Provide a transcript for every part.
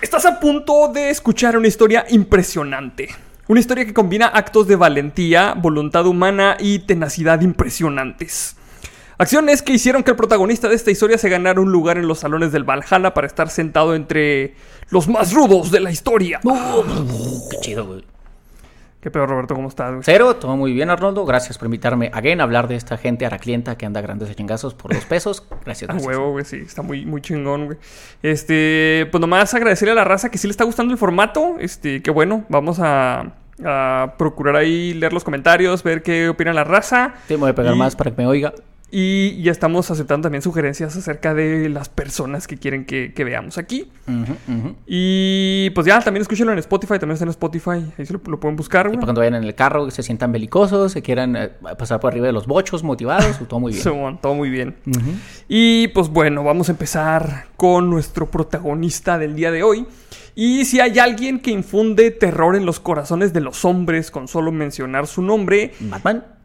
Estás a punto de escuchar una historia impresionante. Una historia que combina actos de valentía, voluntad humana y tenacidad impresionantes. Acciones que hicieron que el protagonista de esta historia se ganara un lugar en los salones del Valhalla para estar sentado entre los más rudos de la historia. Qué chido, güey. ¿Qué pedo, Roberto? ¿Cómo estás? güey? Cero, todo muy bien, Arnoldo. Gracias por invitarme again a hablar de esta gente araclienta que anda grandes chingazos por dos pesos. Gracias, A gracias. huevo, güey, sí, está muy, muy chingón, güey. Este, pues nomás agradecerle a la raza que sí le está gustando el formato. Este, qué bueno, vamos a, a procurar ahí leer los comentarios, ver qué opina la raza. Sí, me voy a pegar Y- más para que me oiga. Y ya estamos aceptando también sugerencias acerca de las personas que quieren que, que veamos aquí. Y pues ya, también escúchenlo en Spotify, también está en Spotify. Ahí se lo, lo pueden buscar, para cuando vayan en el carro, se sientan belicosos, se quieran eh, pasar por arriba de los bochos motivados, todo muy bien. Simón, todo muy bien. Y pues bueno, vamos a empezar con nuestro protagonista del día de hoy. Y si hay alguien que infunde terror en los corazones de los hombres con solo mencionar su nombre, Batman.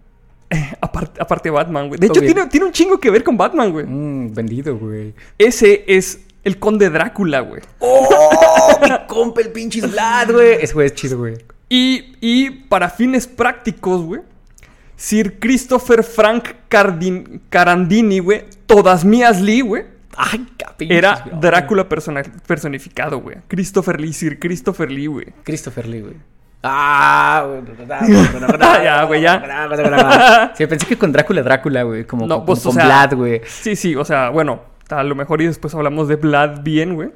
aparte, aparte de Batman, güey. De Todo hecho, tiene, tiene un chingo que ver con Batman, güey. Mm, vendido, güey. Ese es el conde Drácula, güey. ¡Oh! mi compa, el pinche Vlad, güey. Ese güey es chido, güey. Y, y para fines prácticos, güey, Sir Christopher Frank Cardin- Carandini, güey, todas mías Lee, güey, Ay, qué pinches, era. Drácula persona- personificado, güey. Christopher Lee, Sir Christopher Lee, güey. Christopher Lee, güey. Ah, güey. Ya, güey, ya. Sí, pensé que con Drácula, Drácula, güey. Como, No, como pues, o con sea- Vlad, güey. Sí, sí, o sea, bueno, a lo mejor y después hablamos de Vlad bien, güey.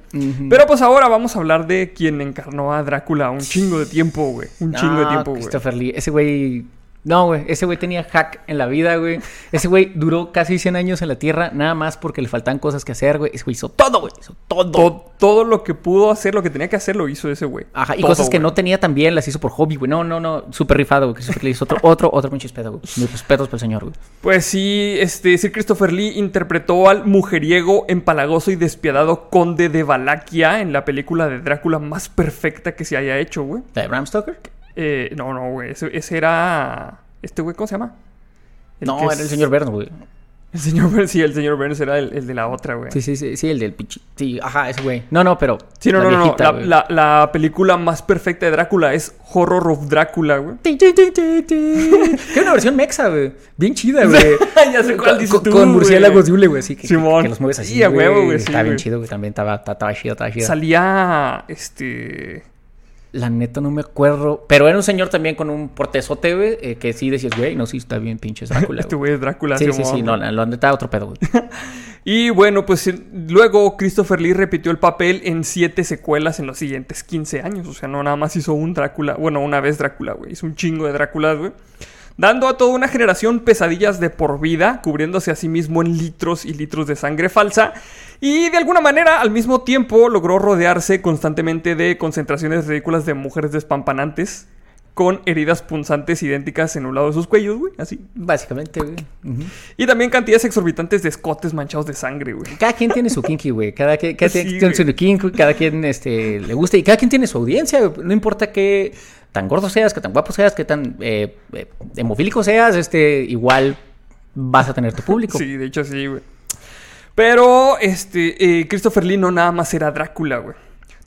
Pero pues ahora vamos a hablar de quien encarnó a Drácula un chingo de tiempo, güey. Un chingo de tiempo, güey. Christopher Lee. Ese güey. No, güey. Ese güey tenía hack en la vida, güey. Ese güey duró casi 100 años en la Tierra, nada más porque le faltaban cosas que hacer, güey. Ese güey hizo todo, güey. Hizo todo. To- todo lo que pudo hacer, lo que tenía que hacer, lo hizo ese güey. Ajá, y Todo, cosas que güey. no tenía también las hizo por hobby, güey. No, no, no. Súper rifado, güey. Lee hizo otro, otro, otro pinche pedo, güey. Mis respetos para el señor, güey. Pues sí, este, Sir Christopher Lee interpretó al mujeriego, empalagoso y despiadado conde de Valaquia en la película de Drácula más perfecta que se haya hecho, güey. ¿La de Bram Stoker? Eh, no, no, güey. Ese, ese era. Este güey, ¿cómo se llama? El no, era es- el señor Burns, güey. El señor Burns, sí, el señor Burns era el, el de la otra, güey. Sí, sí, sí, sí, el del pinche. Sí, ajá, ese güey. No, no, pero. Sí, no, la no, no, La, la- la película más perfecta de Drácula es Horror of Drácula, güey. Ti, ti, ti, ti, ti. Que una versión mexa, güey. Bien chida, güey. Ya sé cuál dices Con, tú, con murciélagos de hule, güey. Sí, que, Simón. que los mueves así. Sí, a huevo, güey, sí, Está bien güey. chido, güey. También estaba, estaba, estaba chido, estaba chido. Salía. Este. La neta no me acuerdo. Pero era un señor también con un portezote, güey. eh, que sí decías, güey, no, sí está bien pinches Drácula. Este güey. es Drácula. Sí, sí, sí. No, la, la neta, otro pedo, güey. Y bueno, pues eh, luego Christopher Lee repitió el papel en siete secuelas en los siguientes 15 años. O sea, no nada más hizo un Drácula. Bueno, una vez Drácula, güey. Hizo un chingo de Dráculas, güey. Dando a toda una generación pesadillas de por vida, cubriéndose a sí mismo en litros y litros de sangre falsa. Y de alguna manera, al mismo tiempo, logró rodearse constantemente de concentraciones ridículas de mujeres despampanantes. Con heridas punzantes idénticas en un lado de sus cuellos, güey. Así. Básicamente, güey. Y también cantidades exorbitantes de escotes manchados de sangre, güey. Cada quien tiene su kinky, güey. Cada, quien- cada Sí, quien tiene su kinky, cada quien este, le gusta. Y cada quien tiene su audiencia. güey. No importa qué tan gordo seas, qué tan guapo seas, qué tan eh, eh, hemofílico seas, este, igual vas a tener tu público. Sí, de hecho sí, güey. Pero, este, eh, Christopher Lee no nada más era Drácula, güey.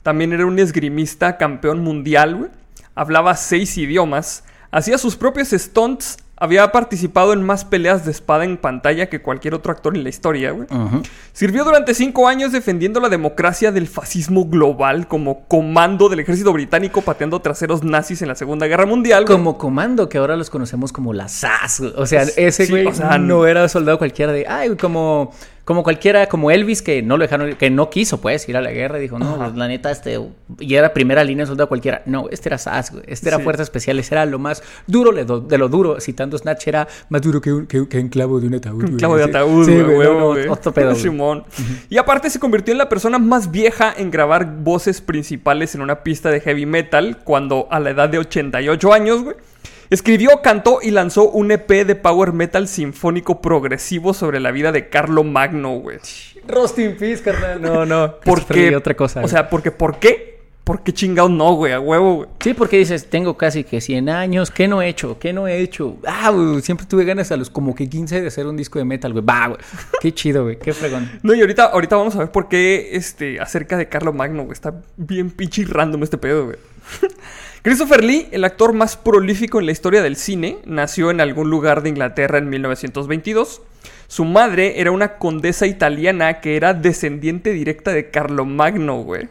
También era un esgrimista campeón mundial, güey. Hablaba seis idiomas. Hacía sus propios stunts. Había participado en más peleas de espada en pantalla que cualquier otro actor en la historia, güey. Sirvió durante cinco años defendiendo la democracia del fascismo global como comando del ejército británico pateando traseros nazis en la Segunda Guerra Mundial. güey. Como comando, que ahora los conocemos como la SAS. güey. O sea, Sí, ese güey o sea, no era soldado cualquiera de. Ay, como, como cualquiera, como Elvis, que no lo dejaron, que no quiso, pues, ir a la guerra. y Dijo, no, pues, la neta, este. Y era primera línea soldado cualquiera. No, este era SAS, güey. Este era Sí. Fuerzas Especiales. Era lo más duro de lo, de duro. Citando Snatch, era más duro que un, que, que un clavo de un ataúd. Un clavo de ataúd, Sí, güey, no, no. Otro pedo. Simón. Y aparte se convirtió en la persona más vieja en grabar voces principales en una pista de heavy metal cuando a la edad de 88 años, güey. Escribió, cantó y lanzó un EP de power metal sinfónico progresivo sobre la vida de Carlo Magno, güey. Roast in peace, carnal. No, no. Porque otra cosa. O güey. sea, porque ¿por qué? ¿por qué chingados no, güey? A huevo, güey. Sí, porque dices, tengo casi que 100 años, ¿qué no he hecho? ¿Qué no he hecho? Ah, güey, siempre tuve ganas a los como que 15 de hacer un disco de metal, güey. Va, güey. Qué chido, güey. Qué fregón. No, y ahorita, ahorita vamos a ver por qué, este, acerca de Carlo Magno, güey. Está bien pinche random este pedo, güey. Christopher Lee, el actor más prolífico en la historia del cine, nació en algún lugar de Inglaterra en 1922. Su madre era una condesa italiana que era descendiente directa de Carlo Magno, güey.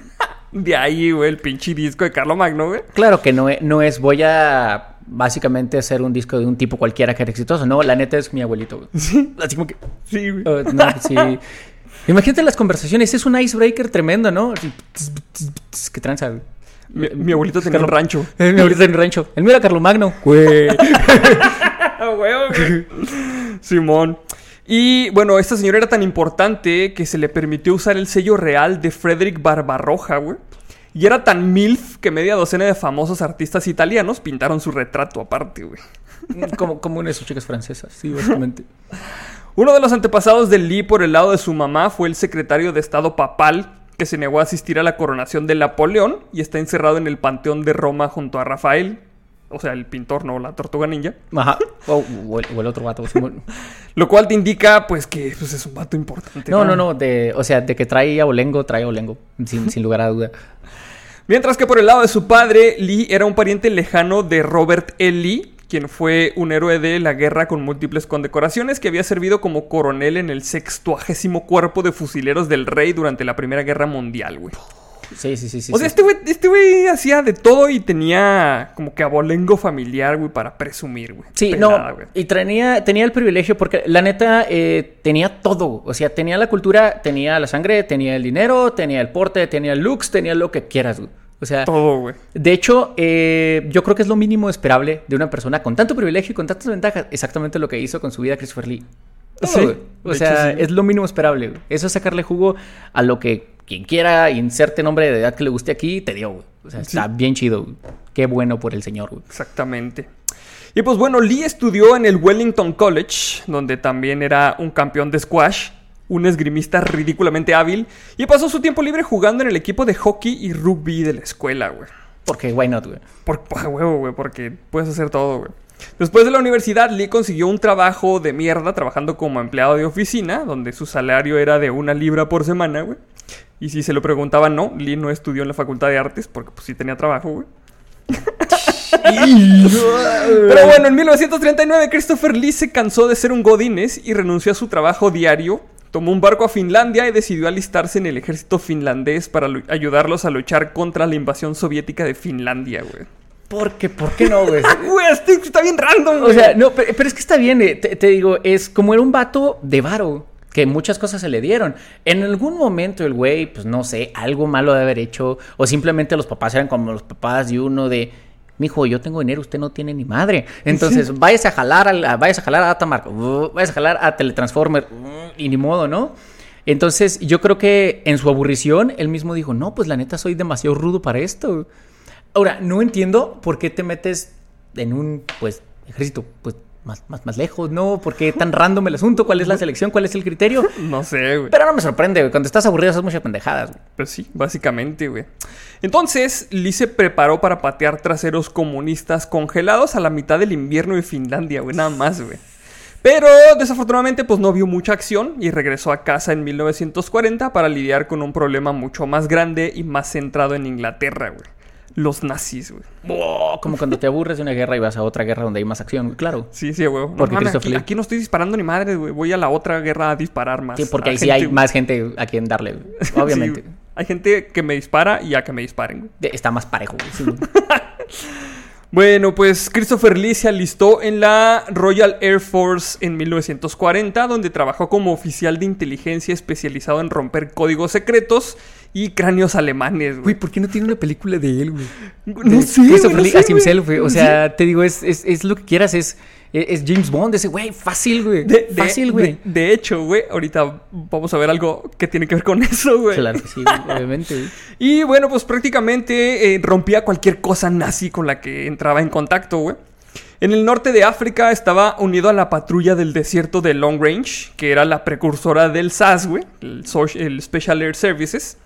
De ahí, güey, el pinche disco de Carlo Magno, güey. Claro que no es, no es, voy a básicamente hacer un disco de un tipo cualquiera que era exitoso. No, la neta es mi abuelito, güey. Sí. Así como que. Sí, güey. oh, no, sí. Imagínate las conversaciones, es un icebreaker tremendo, ¿no? ¿Qué tranza? güey? Mi, mi abuelito tenía un Carlo- rancho. Eh, mi abuelito en el rancho. El mío era Carlo Magno. Güey. Ah, güey. Simón. Y bueno, esta señora era tan importante que se le permitió usar el sello real de Frederick Barbarroja, güey. Y era tan MILF que media docena de famosos artistas italianos pintaron su retrato aparte, güey. como, como una de sus chicas francesas, sí, básicamente. Uno de los antepasados de Lee por el lado de su mamá fue el secretario de Estado papal que se negó a asistir a la coronación de Napoleón y está encerrado en el Panteón de Roma junto a Rafael. O sea, el pintor, no la tortuga ninja. Ajá. O, o el, o el otro vato. Lo cual te indica, pues, que pues, es un vato importante. No, no, no. De, o sea, de que trae a Olengo, trae a Olengo. Sin, sin lugar a duda. Mientras que por el lado de su padre, Lee era un pariente lejano de Robert E. Lee, quien fue un héroe de la guerra con múltiples condecoraciones que había servido como coronel en el sextuagésimo cuerpo de fusileros del rey durante la Primera Guerra Mundial, güey. Sí, sí, sí, sí. o sea, sí. este güey este hacía de todo y tenía como que abolengo familiar, güey, para presumir, güey. Sí, Pelada, no, güey. y tenía, tenía el privilegio porque la neta eh, tenía todo, o sea, tenía la cultura, tenía la sangre, tenía el dinero, tenía el porte, tenía el looks, tenía lo que quieras, güey. O sea, Todo, güey. de hecho, eh, yo creo que es lo mínimo esperable de una persona con tanto privilegio y con tantas ventajas, exactamente lo que hizo con su vida Christopher Lee. Todo, Sí. O sea, hecho, sí. es lo mínimo esperable, güey. Eso es sacarle jugo a lo que quien quiera inserte nombre de edad que le guste aquí, te dio, güey. O sea, está bien chido, güey. Qué bueno por el señor, güey. Exactamente. Y pues bueno, Lee estudió en el Wellington College, donde también era un campeón de squash, un esgrimista ridículamente hábil, y pasó su tiempo libre jugando en el equipo de hockey y rugby de la escuela, güey. Porque, why not, güey? Por huevo, güey, porque puedes hacer todo, güey. Después de la universidad, Lee consiguió un trabajo de mierda trabajando como empleado de oficina, donde su salario era de una libra por semana, güey. Y si se lo preguntaban, no, Lee no estudió en la Facultad de Artes porque pues sí tenía trabajo, güey. Pero bueno, en 1939 Christopher Lee se cansó de ser un godines y renunció a su trabajo diario. Tomó un barco a Finlandia y decidió alistarse en el ejército finlandés para ayudarlos a luchar contra la invasión soviética de Finlandia, güey. Porque, ¿por qué no, güey? Güey, está bien random, O güey. sea, no, pero, pero es que está bien, eh, te, te digo, es como era un vato de varo, que muchas cosas se le dieron. En algún momento el güey, pues no sé, algo malo de haber hecho, o simplemente los papás eran como los papás de uno de, mijo, yo tengo dinero, usted no tiene ni madre. Entonces, váyase a jalar, al- a, váyase a jalar a Datamark, uh, váyase a jalar a Teletransformer, uh, y ni modo, ¿no? Entonces, yo creo que en su aburrición, él mismo dijo, no, pues la neta soy demasiado rudo para esto. Ahora, no entiendo por qué te metes en un, pues, ejército, pues, más, más, más lejos, ¿no? ¿Por qué tan random el asunto? ¿Cuál es la selección? ¿Cuál es el criterio? No sé, güey. Pero no me sorprende, güey. Cuando estás aburrido haces muchas pendejadas, güey. Pues sí, básicamente, güey. Entonces, Lee se preparó para patear traseros comunistas congelados a la mitad del invierno de Finlandia, güey, nada más, güey. Pero desafortunadamente, pues no vio mucha acción y regresó a casa en 1940 para lidiar con un problema mucho más grande y más centrado en Inglaterra, güey. Los nazis, güey. Oh, como cuando te aburres de una guerra y vas a otra guerra donde hay más acción. Claro. Sí, sí, güey. No, Porque mames, Christopher aquí, no estoy disparando ni madre, güey. Voy a la otra guerra a disparar más. Sí, porque ahí sí hay güey. más gente a quien darle, güey. Sí, Obviamente. güey. hay gente que me dispara y a que me disparen, güey. Está más parejo, güey. Sí, güey. Bueno, pues Christopher Lee se alistó en la Royal Air Force en 1940, donde trabajó como oficial de inteligencia especializado en romper códigos secretos y cráneos alemanes, güey. ¿por qué no tiene una película de él, güey? No sé, Christopher no Lee sé, as güey. himself, güey. O sea, te digo, es, es, es lo que quieras, es, es James Bond, ese güey, fácil, güey. De, fácil, güey. de- de hecho, güey, ahorita vamos a ver algo que tiene que ver con eso, güey. Claro que sí, obviamente, güey. Y bueno, pues prácticamente eh, rompía cualquier cosa nazi con la que entraba en contacto, güey. En el norte de África estaba unido a la patrulla del desierto de Long Range, que era la precursora del SAS, el Special Air Services.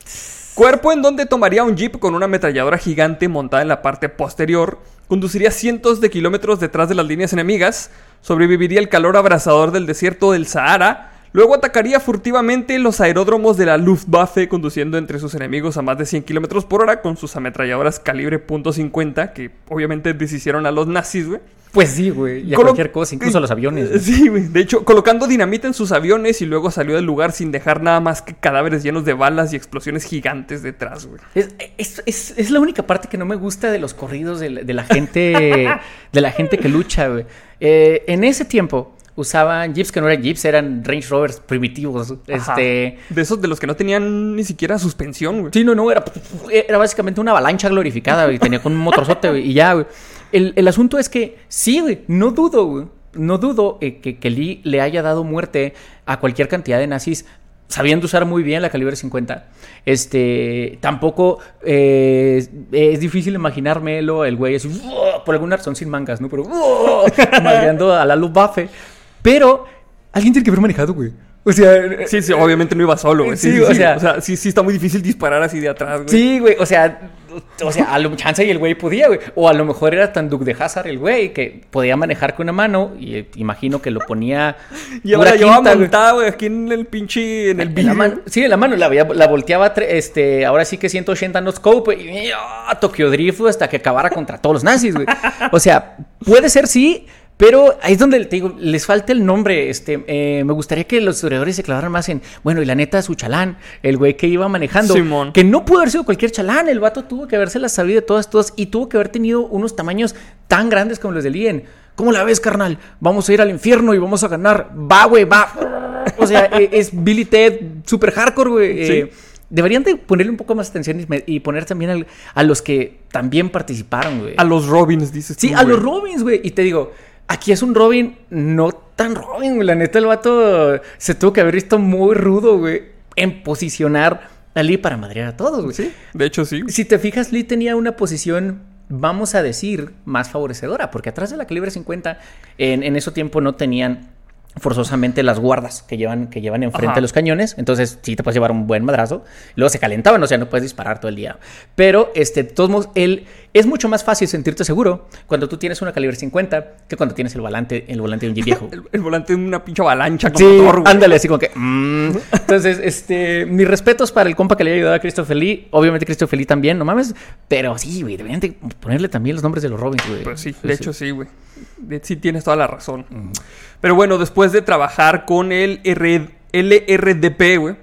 Cuerpo en donde tomaría un jeep con una ametralladora gigante montada en la parte posterior, conduciría cientos de kilómetros detrás de las líneas enemigas, sobreviviría el calor abrasador del desierto del Sahara, luego atacaría furtivamente los aeródromos de la Luftwaffe, conduciendo entre sus enemigos a más de 100 kilómetros por hora con sus ametralladoras calibre .50, que obviamente deshicieron a los nazis, güey. Pues sí, güey. Y a Colo- cualquier cosa, incluso a los aviones. güey. Sí, güey. De hecho, colocando dinamita en sus aviones y luego salió del lugar sin dejar nada más que cadáveres llenos de balas y explosiones gigantes detrás, güey. Es, es- es- es la única parte que no me gusta de los corridos de, la- de la gente de la gente que lucha, güey. Eh, en ese tiempo usaban jeeps que no eran jeeps, eran Range Rovers primitivos. Ajá. Este, De esos de los que no tenían ni siquiera suspensión, güey. Sí, no, no, era, era básicamente una avalancha glorificada, güey. Tenía con un motorzote, güey, y ya, güey. El, el asunto es que, sí, güey, no dudo, güey. No dudo eh, que, que Lee le haya dado muerte a cualquier cantidad de nazis sabiendo usar muy bien la calibre 50. Este, tampoco eh, es difícil imaginármelo, el güey así, por alguna razón sin mangas, ¿no? Pero, madreando a la Luftwaffe. Pero, alguien tiene que haber manejado, güey. O sea, Sí, sí, obviamente no iba solo, güey. Sí, Sí, sí, o sea- o sea, sí, sí está muy difícil disparar así de atrás, güey. Sí, güey, o sea, o sea, a lo chance y el güey podía, güey. O a lo mejor era tan Duke de Hazard el güey que podía manejar con una mano y eh, imagino que lo ponía. Y ahora llevaba quinta, güey. aquí en el pinche. En el En la mano, sí, en la mano, la, la volteaba, este, ahora sí que 180 no scope y ¡ah! Tokyo Drift hasta que acabara contra todos los nazis, güey. O sea, puede ser sí, pero ahí es donde te digo, les falta el nombre. Este, eh, me gustaría que los historiadores se clavaran más en, bueno, y la neta, su chalán, el güey que iba manejando, Simón. que no pudo haber sido cualquier chalán, el vato tuvo que haberse las sabido de todas, todas, y tuvo que haber tenido unos tamaños tan grandes como los de Lien. ¿Cómo la ves, carnal? Vamos a ir al infierno y vamos a ganar. Va, güey, va. O sea, e- es Billy Ted super hardcore, güey. Sí. Eh, deberían de ponerle un poco más atención y, poner también al- a los que también participaron, güey. A los Robins, dices Sí, tú, a los Robins, güey. Y te digo, aquí es un Robin no tan Robin, güey. La neta, el vato se tuvo que haber visto muy rudo, güey, en posicionar a Lee para madrear a todos, güey. Sí, de hecho sí. Si te fijas, Lee tenía una posición, vamos a decir, más favorecedora, porque atrás de la calibre 50, en, en ese tiempo no tenían forzosamente las guardas que llevan, que llevan enfrente Ajá. de los cañones, entonces sí te puedes llevar un buen madrazo, luego se calentaban, o sea, no puedes disparar todo el día, pero este, de todos modos, él, es mucho más fácil sentirte seguro cuando tú tienes una calibre 50 que cuando tienes el volante, el volante de un jeep viejo. El, el volante de una pinche avalancha con Sí, motor, ándale, así como que. mm. Entonces, este, mis respetos para el compa que le ha ayudado a Christopher Lee. Obviamente, Christopher Lee también, no mames. Pero sí, güey, deberían de ponerle también los nombres de los Robins, güey. Pues sí, de hecho sí, güey. De- Sí tienes toda la razón. Pero bueno, después de trabajar con el R- LRDP, güey,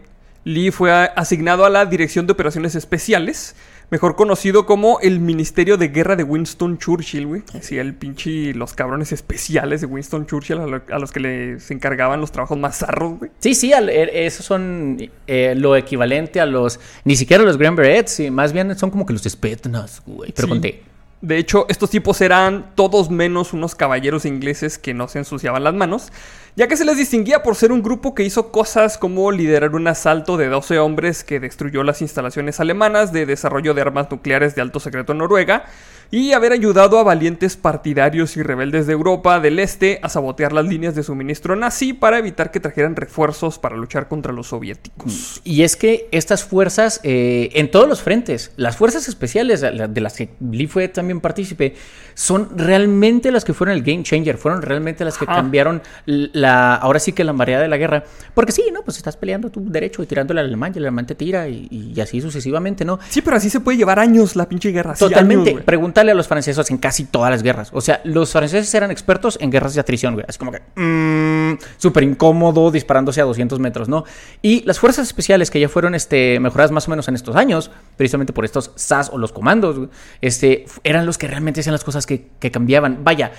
Lee fue asignado a la Dirección de Operaciones Especiales, mejor conocido como el Ministerio de Guerra de Winston Churchill, güey. Sí, el pinche los cabrones especiales de Winston Churchill a, lo- a los que les encargaban los trabajos más zarros, güey. Sí, sí, al- er- esos son eh, lo equivalente a los. Ni siquiera los Grand Berets, sí, más bien son como que los Spetsnaz, güey. Pero Sí. con T. De hecho, estos tipos eran todos menos unos caballeros ingleses que no se ensuciaban las manos, ya que se les distinguía por ser un grupo que hizo cosas como liderar un asalto de 12 hombres que destruyó las instalaciones alemanas de desarrollo de armas nucleares de alto secreto en Noruega, y haber ayudado a valientes partidarios y rebeldes de Europa del Este a sabotear las líneas de suministro nazi para evitar que trajeran refuerzos para luchar contra los soviéticos. Y es que estas fuerzas, eh, en todos los frentes, las fuerzas especiales de las que Lee fue también partícipe, son realmente las que fueron el game changer, fueron realmente las que Ajá. cambiaron la, ahora sí que la marea de la guerra. Porque sí, ¿no? Pues estás peleando tu derecho y tirándole al alemán y el alemán te tira y, y así sucesivamente, ¿no? Sí, pero así se puede llevar años la pinche guerra. Totalmente. güey. A los franceses en casi todas las guerras. O sea, los franceses eran expertos en guerras de atrición, güey. Así como que, mmm, súper incómodo disparándose a 200 metros, ¿no? Y las fuerzas especiales que ya fueron este, mejoradas más o menos en estos años, precisamente por estos SAS o los comandos, este, eran los que realmente hacían las cosas que, que cambiaban. Vaya.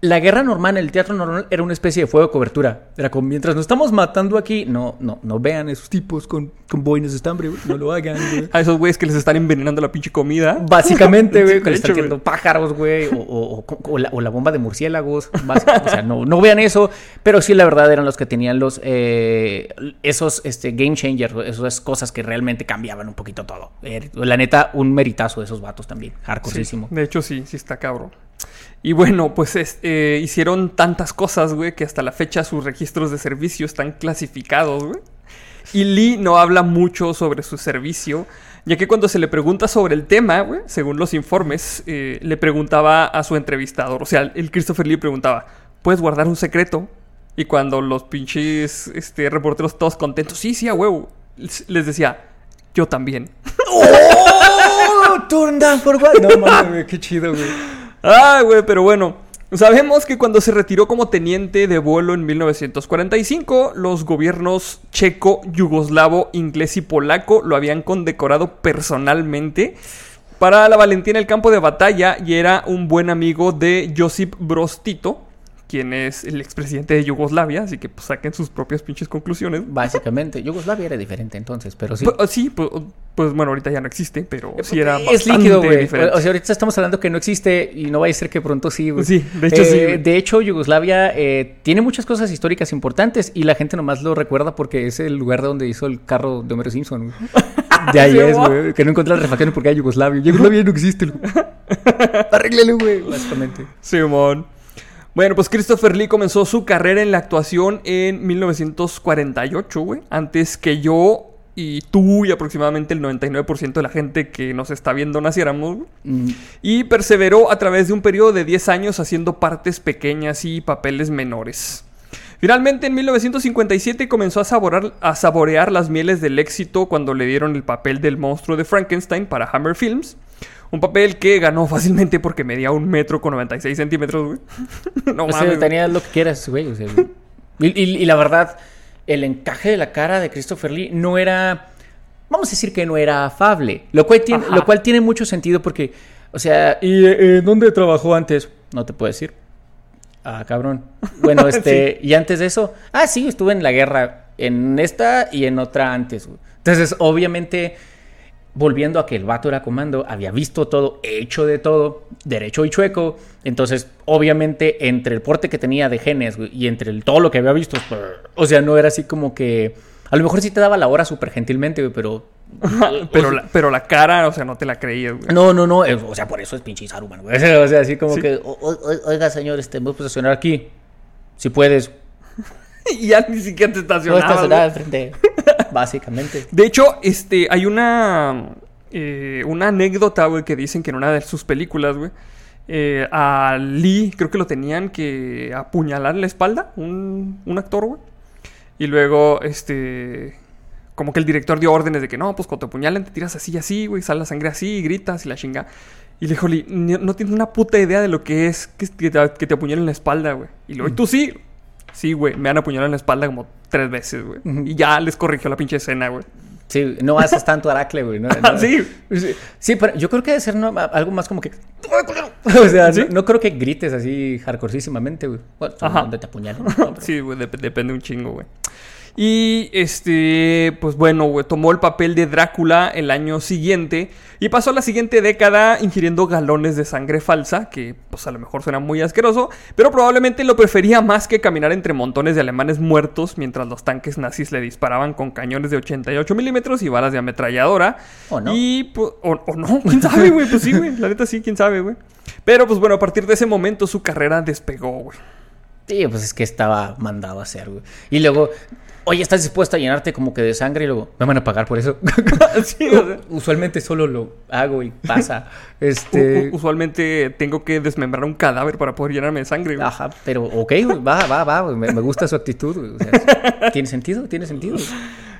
La guerra normal, el teatro normal, era una especie de fuego de cobertura. Era como, mientras nos estamos matando aquí, no, no, no vean esos tipos con, con boinas de estambre, güey. No lo hagan, güey. A esos güeyes que les están envenenando la pinche comida. Básicamente, güey, que de le están hecho, tirando pájaros, güey, o, o- la, o la bomba de murciélagos. o sea, no, no vean eso, pero sí, la verdad, eran los que tenían los eh, esos este, game changers, esas cosas que realmente cambiaban un poquito todo. Eh, La neta, un meritazo de esos vatos también, hardcoreísimo. De hecho, sí, sí está cabrón. Y bueno, pues es- eh, hicieron tantas cosas, güey, que hasta la fecha sus registros de servicio están clasificados, güey. Y Lee no habla mucho sobre su servicio, ya que cuando se le pregunta sobre el tema, güey, según los informes, eh, le preguntaba a su entrevistador, o sea, el Christopher Lee preguntaba, ¿puedes guardar un secreto? Y cuando los pinches este, reporteros todos contentos, sí, sí, a huevo, les decía, yo también. ¡Oh! Turn down for what? No mames, qué chido, güey. Ay, güey, pero bueno. Sabemos que cuando se retiró como teniente de vuelo en 1945, los gobiernos checo, yugoslavo, inglés y polaco lo habían condecorado personalmente para la valentía en el campo de batalla y era un buen amigo de Josip Broz Tito, quien es el expresidente de Yugoslavia, así que pues, saquen sus propias pinches conclusiones. Básicamente, Yugoslavia era diferente entonces, pero sí. Pues, sí, pues, pues, bueno, ahorita ya no existe, pero sí era Es líquido, güey. O sea, ahorita estamos hablando que no existe y no va a ser que pronto sí, güey. Sí, de hecho sí. Eh, de hecho, Yugoslavia eh, tiene muchas cosas históricas importantes y la gente nomás lo recuerda porque es el lugar donde hizo el carro de Homero Simpson, güey. De ahí es, güey. Que no encontré las refacciones porque hay Yugoslavia. Yugoslavia no existe, güey. Arréglalo, güey. Básicamente. Simón. Bueno, pues Christopher Lee comenzó su carrera en la actuación en 1948, güey. Antes que yo y tú y aproximadamente el 99% de la gente que nos está viendo naciéramos. Mm, Y perseveró a través de un periodo de 10 años haciendo partes pequeñas y papeles menores. Finalmente, en 1957 comenzó a saborear las mieles del éxito cuando le dieron el papel del monstruo de Frankenstein para Hammer Films. Un papel que ganó fácilmente porque medía un metro con 96 centímetros, güey. no o sea, mames. tenía lo que quieras, güey. o sea, y, y- y la verdad, el encaje de la cara de Christopher Lee no era. Vamos a decir que no era afable. Lo cual tiene, Ajá. lo cual tiene mucho sentido porque. O sea, ¿y eh, dónde trabajó antes? No te puedo decir. Ah, cabrón. Bueno, este. Y antes de eso. Ah, sí, estuve en la guerra. En esta y en otra antes. güey. Entonces, obviamente. Volviendo a que el vato era comando, había visto todo, hecho de todo, derecho y chueco. Entonces, obviamente, entre el porte que tenía de genes güey, y entre el- todo lo que había visto, pues, o sea, no era así como que. A lo mejor sí te daba la hora súper gentilmente, güey, pero. pero, la, pero la cara, o sea, no te la creías, güey. No, no, no. eh, O sea, por eso es pinche Saruman, güey. O sea, así como Sí. que. "O- o- oiga, señor, este, ¿me puedes estacionar aquí? Si puedes. Y ya ni siquiera te No estacionabas, al frente. Básicamente. De hecho, este, hay una, eh, una anécdota, güey, que dicen que en una de sus películas, güey, eh, a Lee, creo que lo tenían que apuñalar en la espalda, un, un actor, güey. Y luego, este, como que el director dio órdenes de que no, pues cuando te apuñalan te tiras así y así, güey, sale la sangre así, y gritas y la chinga. Y le dijo, Lee, "Ni- no tienes una puta idea de lo que es que, te, que te apuñalen en la espalda, güey. Y luego, ¿y tú sí? Sí, güey, me han apuñalado en la espalda como tres veces, güey. Y ya les corrigió la pinche escena, güey. Sí, no haces tanto aracle, güey. No, no. Sí. Sí, pero yo creo que debe ser no, algo más como que. O sea, ¿Sí? no, creo que grites así hardcoreísimamente, güey. Bueno, Ajá. donde te. Pero- Sí, güey, dep- depende un chingo, güey. Y este, pues bueno, güey, tomó el papel de Drácula el año siguiente y pasó la siguiente década ingiriendo galones de sangre falsa, que pues a lo mejor suena muy asqueroso, pero probablemente lo prefería más que caminar entre montones de alemanes muertos mientras los tanques nazis le disparaban con cañones de 88 milímetros y balas de ametralladora. ¿O no? Y, pues, o, o no, quién sabe, güey, pues sí, güey, la neta sí, quién sabe, güey. Pero pues bueno, a partir de ese momento su carrera despegó, güey. Sí, pues es que estaba mandado a hacer, güey. Y luego, oye, ¿estás dispuesto a llenarte como que de sangre? Y luego, ¿me van a pagar por eso? Sí, o sea. Usualmente solo lo hago y pasa. Este. usualmente tengo que desmembrar un cadáver para poder llenarme de sangre. güey. Ajá, pero ok, va, va, va, me, me gusta su actitud, güey, o sea, tiene sentido, tiene sentido.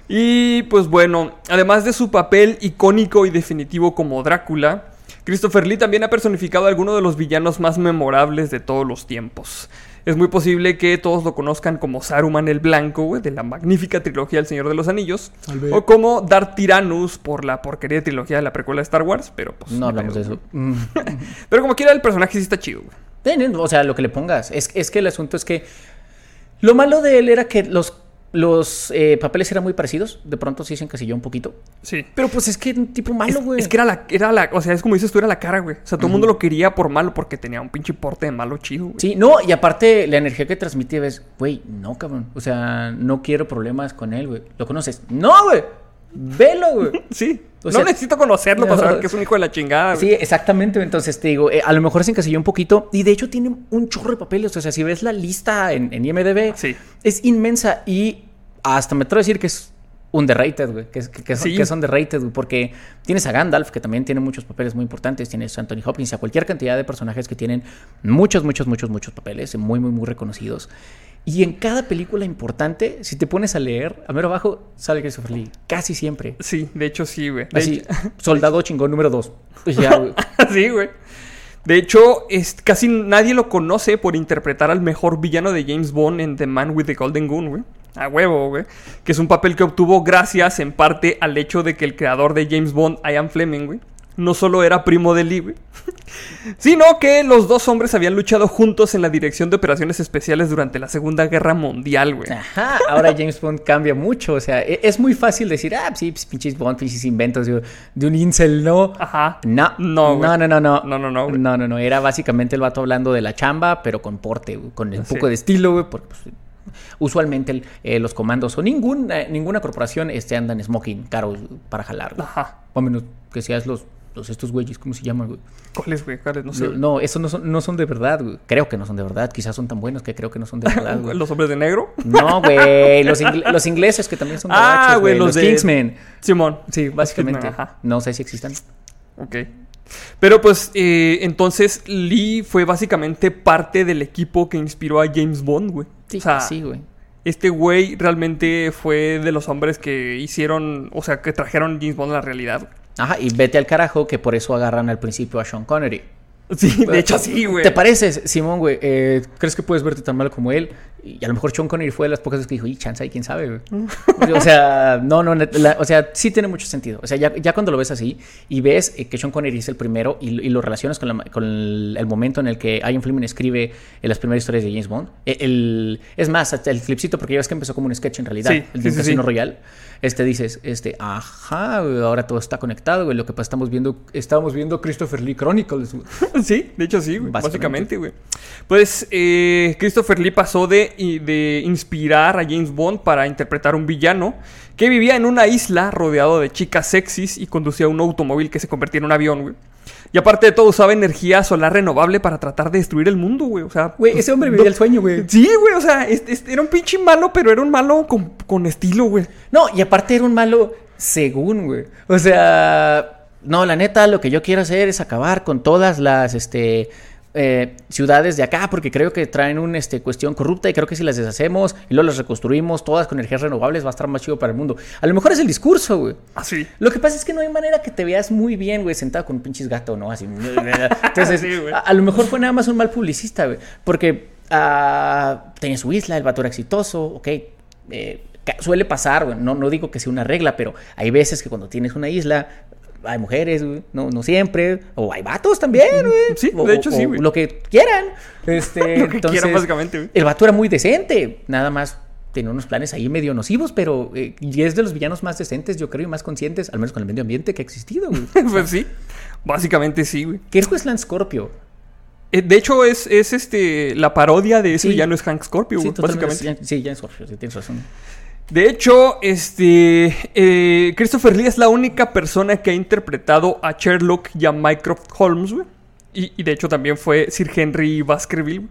Y pues bueno, además de su papel icónico y definitivo como Drácula, Christopher Lee también ha personificado a alguno de los villanos más memorables de todos los tiempos. Es muy posible que todos lo conozcan como Saruman el Blanco, güey, de la magnífica trilogía El Señor de los Anillos, Tal vez. o como Darth Tyrannus por la porquería de trilogía de la precuela de Star Wars, pero pues No hablamos de eso. Mm. Pero como quiera el personaje sí está chido, güey. O sea, lo que le pongas. Es, es que el asunto es que lo malo de él era que los, los eh, papeles eran muy parecidos. De pronto sí se encasilló un poquito. Sí. Pero pues es que un tipo malo, güey. es que era la, era la, o sea, es como dices tú, era la cara, güey. O sea, todo el mundo lo quería por malo porque tenía un pinche porte de malo chido, güey. Sí, no, y aparte la energía que transmitía es, güey, no, cabrón. O sea, no quiero problemas con él, güey. ¿Lo conoces? No, güey. Velo, güey. Sí. O no necesito conocerlo para saber que es un hijo de la chingada, Sí, güey. exactamente. Entonces te digo, eh, a lo mejor se encasilló un poquito. Y de hecho tiene un chorro de papeles. O sea, si ves la lista en, en IMDB, Sí. es inmensa. Y hasta me atrevo a decir que es underrated, güey. Que, que, que Sí. underrated, güey. Porque tienes a Gandalf, que también tiene muchos papeles muy importantes. Tienes a Anthony Hopkins, a cualquier cantidad de personajes que tienen muchos, muchos, muchos, muchos papeles. Muy, muy, muy reconocidos. Y en cada película importante, si te pones a leer, a mero abajo sale Christopher Lee. Casi siempre. Sí, de hecho sí, güey. De Así, hecho- soldado chingón número dos. Pues ya, güey. sí, güey. De hecho, es, casi nadie lo conoce por interpretar al mejor villano de James Bond en The Man with the Golden Gun, güey. A huevo, güey. Que es un papel que obtuvo gracias en parte al hecho de que el creador de James Bond, Ian Fleming, güey, no solo era primo de Lee, güey, sino que los dos hombres habían luchado juntos en la dirección de operaciones especiales durante la Segunda Guerra Mundial, güey. Ajá, ahora James Bond cambia mucho. O sea, e- es muy fácil decir, ah, sí, pues, pinches Bond, pinches inventos de, de un incel, ¿no? Ajá. No, No, no, no, no, no, No, no, no, güey. no, no, no. Era básicamente el vato hablando de la chamba, pero con porte, güey, con un Sí. poco de estilo, güey, porque pues, usualmente eh, los comandos o ningún, eh, ninguna corporación este, andan smoking caros para jalar, güey. Ajá. O menos que seas los, los estos güeyes, ¿cómo se llaman, güey? ¿Cuáles, güey? ¿Cuáles? No sé. No, esos no son, no son de verdad, güey. Creo que no son de verdad. Quizás son tan buenos que creo que no son de verdad, güey. ¿Los hombres de negro? No, güey. Los, los ingleses que también son de Ah, güey. los Los, de- Kingsmen. Simón. Sí, básicamente. Ajá. No sé si existan. Ok. Pero pues eh, entonces Lee fue básicamente parte del equipo que inspiró a James Bond, güey. Sí, o sea, sí, güey. este güey realmente fue de los hombres que hicieron, o sea, que trajeron James Bond a la realidad. güey. Ajá, y vete al carajo que por eso agarran al principio a Sean Connery. Sí, de hecho sí, güey. ¿Te pareces, Simón, güey? Eh, ¿Crees que puedes verte tan mal como él? Y a lo mejor Sean Connery fue de las pocas veces que dijo, y chance, ahí quién sabe, güey. o sea, no, no, la- o sea, sí tiene mucho sentido. O sea, ya, ya cuando lo ves así y ves eh, que Sean Connery es el primero y, y lo relacionas con, la- con el, el momento en el que Ian Fleming escribe en las primeras historias de James Bond. eh, el- es más, el clipcito, porque ya ves que empezó como un sketch en realidad, Sí, el de sí, Casino sí. Royal. Este dices, este, ajá, güey, ahora todo está conectado, güey. Lo que pasa, estamos viendo, estamos viendo Christopher Lee Chronicles. güey. Sí, de hecho sí, güey. Básicamente. Básicamente, güey. Pues eh, Christopher Lee pasó de, y- de inspirar a James Bond para interpretar un villano que vivía en una isla rodeado de chicas sexys y conducía un automóvil que se convertía en un avión, güey. Y aparte de todo, usaba energía solar renovable para tratar de destruir el mundo, güey. O sea, Güey, ese hombre vivía el sueño, güey. Sí, güey, o sea, es- es- era un pinche malo, pero era un malo con, con estilo, güey. No, y aparte era un malo según, güey. O sea, no, la neta, lo que yo quiero hacer es acabar con todas las, este... eh, ciudades de acá porque creo que traen una este, cuestión corrupta y creo que si las deshacemos y luego las reconstruimos todas con energías renovables va a estar más chido para el mundo. A lo mejor es el discurso, güey. Así. Lo que pasa es que no hay manera que te veas muy bien, güey, sentado con un pinches gato, ¿no? Así. Entonces, Sí, a, a lo mejor fue nada más un mal publicista, güey. Porque ah, tenía su isla, el vato era exitoso, ok. eh, suele pasar, güey. No, no digo que sea una regla, pero hay veces que cuando tienes una isla. Hay mujeres, güey, no, no siempre. O hay vatos también, güey. Sí, O- de hecho o- sí, güey. Lo que quieran. Este, Lo que entonces, quieran, básicamente, güey. El vato era muy decente. Nada más tenía unos planes ahí medio nocivos, pero eh, y es de los villanos más decentes, yo creo, y más conscientes, al menos con el medio ambiente que ha existido, güey. pues sí. Básicamente sí, güey. ¿Qué es Land Scorpio? Eh, De hecho, es, es este la parodia de ese Sí. villano es Hank Scorpio, Sí, güey, básicamente. Sí, ya en Scorpio, sí, tienes razón. De hecho, este eh, Christopher Lee es la única persona que ha interpretado a Sherlock y a Mycroft Holmes, güey. Y, de hecho también fue Sir Henry Baskerville.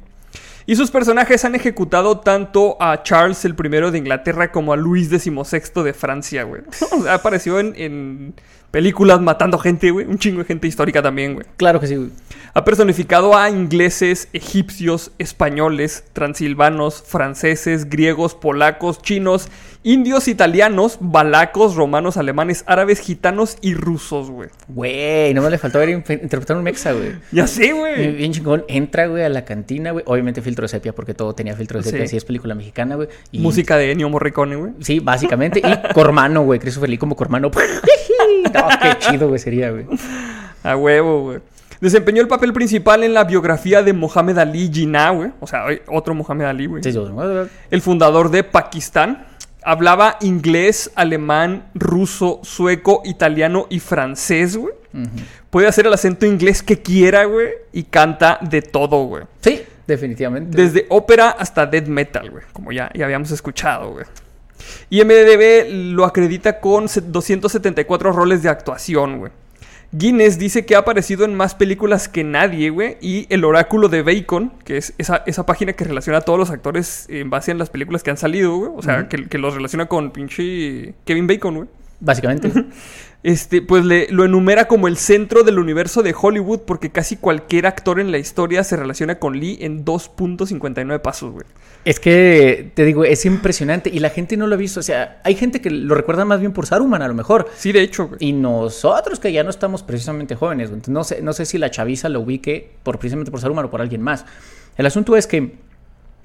Y sus personajes han ejecutado tanto a Charles el primero de Inglaterra como a Luis XVI de Francia, güey. O sea, apareció en, en películas matando gente, güey. Un chingo de gente histórica también, güey. Claro que sí, güey. Ha personificado a ingleses, egipcios, españoles, transilvanos, franceses, griegos, polacos, chinos, indios, italianos, balacos, romanos, alemanes, árabes, gitanos y rusos, güey. Güey, no me le faltó ver inf- interpretar un mexa, güey. Ya sé, güey. Bien chingón, entra, güey, a la cantina, güey. Obviamente filtro de sepia, porque todo tenía filtro de sepia, Sí. si es película mexicana, güey. Y- Música de Ennio Morricone, güey. Sí, básicamente. Y Cormano, güey. Christopher Lee como Cormano. no, qué chido, güey, sería, güey. A huevo, güey. Desempeñó el papel principal en la biografía de Mohamed Ali Jinnah, güey. O sea, otro Mohamed Ali, güey. Sí, yo- el fundador de Pakistán. Hablaba inglés, alemán, ruso, sueco, italiano y francés, güey. Puede hacer el acento inglés que quiera, güey. Y canta de todo, güey. Sí, definitivamente. Desde ópera hasta death metal, güey. Como ya, ya habíamos escuchado, güey. Y MDB lo acredita con se- 274 roles de actuación, güey. Guinness dice que ha aparecido en más películas que nadie, güey. Y el oráculo de Bacon, que es esa, esa página que relaciona a todos los actores en base a las películas que han salido, güey. O sea, que, que los relaciona con pinche Kevin Bacon, güey. Básicamente. Este, pues le, lo enumera como el centro del universo de Hollywood porque casi cualquier actor en la historia se relaciona con Lee en 2.59 pasos, güey. Es que, te digo, es impresionante y la gente no lo ha visto. O sea, hay gente que lo recuerda más bien por Saruman, a lo mejor. Sí, de hecho, güey. Y nosotros que ya no estamos precisamente jóvenes, güey. Entonces, no sé, no sé si la chaviza lo ubique por, precisamente por Saruman o por alguien más. El asunto es que,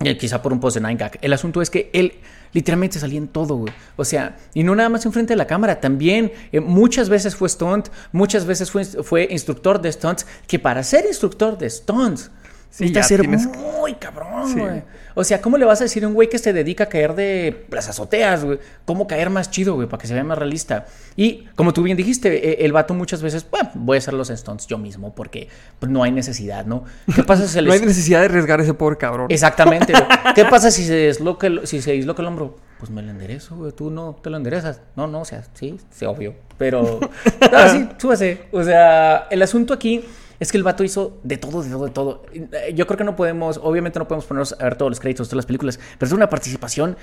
eh, quizá por un post de Nine Gag, el asunto es que él literalmente salía en todo, güey. O sea, y no nada más enfrente de la cámara, también eh, muchas veces fue stunt, muchas veces fue, fue instructor de stunts, que para ser instructor de stunts, Sí, necesitas ser muy cabrón, Sí. güey. O sea, ¿cómo le vas a decir a un güey que se dedica a caer de las azoteas, güey? ¿Cómo caer más chido, güey? Para que se vea más realista. Y como tú bien dijiste, eh, el vato muchas veces, bueno, voy a hacer los stunts yo mismo porque pues, no hay necesidad, ¿no? ¿Qué pasa si se No hay les... necesidad de arriesgar a ese pobre cabrón. Exactamente, güey. ¿Qué pasa si se desloca el, si se disloca el hombro? Pues me lo enderezo, güey. Tú no te lo enderezas. No, no, o sea, sí, sí, obvio. Pero, no, sí, súbase. O sea, el asunto aquí es que el vato hizo de todo, de todo, de todo. Eh, Yo creo que no podemos, obviamente no podemos ponernos a ver todos los créditos de todas las películas, pero es una participación.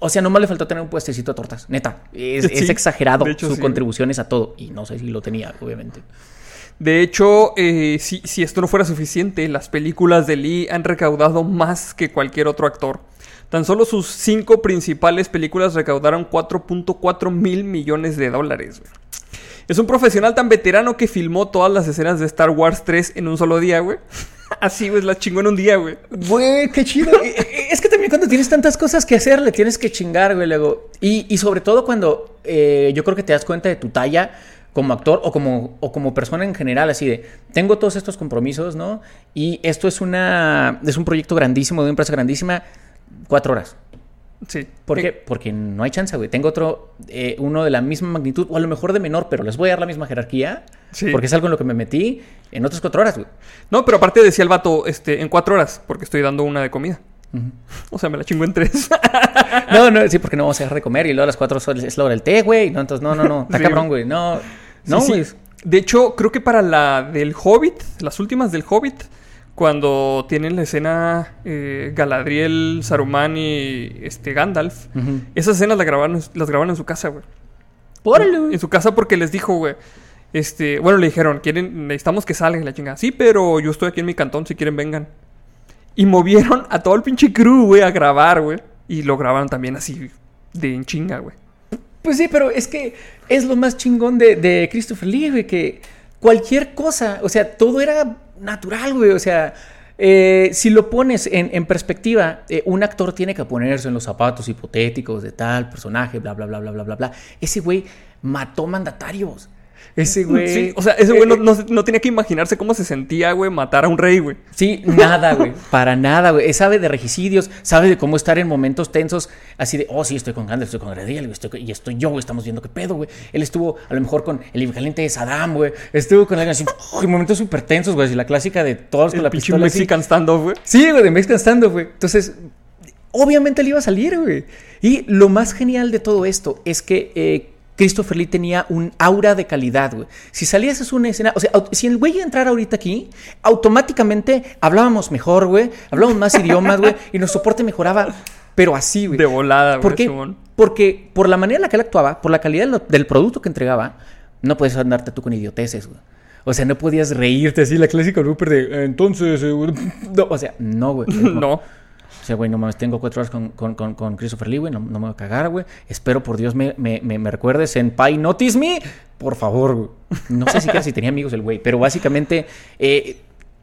O sea, nomás le faltó tener un puestecito de tortas, neta. Es, exagerado hecho, su sí. contribuciones a todo. Y no sé si lo tenía, obviamente. De hecho, eh, si, si esto no fuera suficiente, las películas de Lee han recaudado más que cualquier otro actor. Tan solo sus cinco principales películas recaudaron 4.4 mil millones de dólares. güey. Es un profesional tan veterano que filmó todas las escenas de Star Wars 3 en un solo día, güey. Así, güey, la chingó en un día, güey. Güey, qué chido. Eh, eh, es que también cuando tienes tantas cosas que hacer, le tienes que chingar, güey, luego. Y, y sobre todo cuando eh, yo creo que te das cuenta de tu talla como actor o como, o como persona en general, así de, tengo todos estos compromisos, ¿no? Y esto es una, es un proyecto grandísimo, de una empresa grandísima, cuatro horas. Sí. ¿Por qué? Porque no hay chance, güey. Tengo otro, eh, uno de la misma magnitud, o a lo mejor de menor, pero les voy a dar la misma jerarquía. Sí. Porque es algo en lo que me metí en otras cuatro horas, güey. No, pero aparte decía el vato, este, en cuatro horas, porque estoy dando una de comida. O sea, me la chingo en tres. No, no, sí, porque no vamos a dejar de comer y luego a las 4 es la hora del té, güey. No, entonces, no, no, no. Está Sí. cabrón, güey. No, no, Sí, güey. sí. De hecho, creo que para la del Hobbit, las últimas del Hobbit, cuando tienen la escena eh, Galadriel, Saruman y este Gandalf, esas escenas las grabaron, las grabaron en su casa, güey. En su casa porque les dijo, güey. Este, bueno, le dijeron, quieren, necesitamos que salgan la chingada. Sí, pero yo estoy aquí en mi cantón, si quieren vengan. Y movieron a todo el pinche crew, güey, a grabar, güey. Y lo grabaron también así de en chinga, güey. Pues sí, pero es que es lo más chingón de, de Christopher Lee, güey, que cualquier cosa, o sea, todo era natural, güey. O sea, eh, si lo pones en, en perspectiva, eh, un actor tiene que ponerse en los zapatos hipotéticos de tal personaje, bla, bla, bla, bla, bla, bla, bla. Ese güey mató mandatarios. Ese güey. Sí, o sea, ese güey no, eh, no, no tenía que imaginarse cómo se sentía, güey, matar a un rey, güey. Sí, nada, güey. Para nada, güey. Sabe de regicidios, sabe de cómo estar en momentos tensos, así de, oh, sí, estoy con Gandalf, estoy con Galadriel, güey, estoy con- y estoy yo, güey, estamos viendo qué pedo, güey. Él estuvo a lo mejor con el equivalente de Saddam, güey. Estuvo con alguien así, oh, en momentos súper tensos, güey. La clásica de todos con El la pinche pistola. Mexican standoff, güey. Sí, güey, de Mexican Standoff, güey. Entonces, obviamente le iba a salir, güey. Y lo más genial de todo esto es que eh, Christopher Lee tenía un aura de calidad, güey. Si salías es una escena, o sea, si el güey entrara ahorita aquí, automáticamente hablábamos mejor, güey. Hablábamos más idiomas, güey. Y nuestro soporte mejoraba, pero así, güey. De volada, güey. ¿Por qué? Simón. Porque por la manera en la que él actuaba, por la calidad del producto que entregaba, no puedes andarte tú con idioteces, güey. O sea, no podías reírte así, la clásica Rupert de, entonces, eh, güey". no, o sea, no, güey. No. Güey, no mames, tengo cuatro horas con, con, con, Christopher Lee, güey, no, me voy a cagar, güey. Espero por Dios me, me, me, recuerdes en Pai Notice Me, por favor, güey. No sé siquiera si tenía amigos el güey, pero básicamente eh,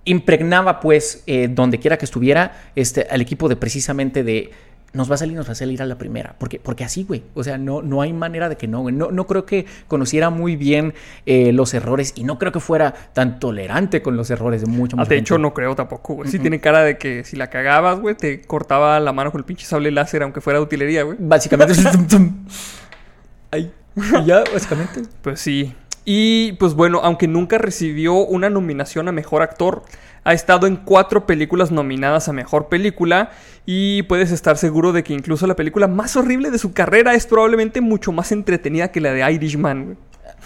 impregnaba, pues, eh, donde quiera que estuviera, este, al equipo de precisamente de. Nos va a salir, nos va a salir a la primera. Porque, porque así, güey. O sea, no, no hay manera de que no, güey. No, no creo que conociera muy bien eh, los errores y no creo que fuera tan tolerante con los errores de mucho Ah, mucha de hecho, no creo tampoco, güey. Sí tiene cara de que si la cagabas, güey, te cortaba la mano con el pinche sable láser, aunque fuera de utilería, güey. Básicamente. Ay. Ya, básicamente. Pues sí. Y pues bueno, aunque nunca recibió una nominación a mejor actor, ha estado en cuatro películas nominadas a mejor película. Y puedes estar seguro de que incluso la película más horrible de su carrera es probablemente mucho más entretenida que la de Irishman,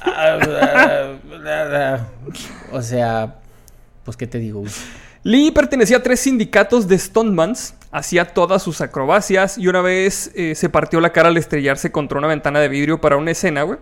O sea, pues, ¿qué te digo? güey? Lee pertenecía a tres sindicatos de stuntmans, hacía todas sus acrobacias y una vez eh, se partió la cara al estrellarse contra una ventana de vidrio para una escena, güey.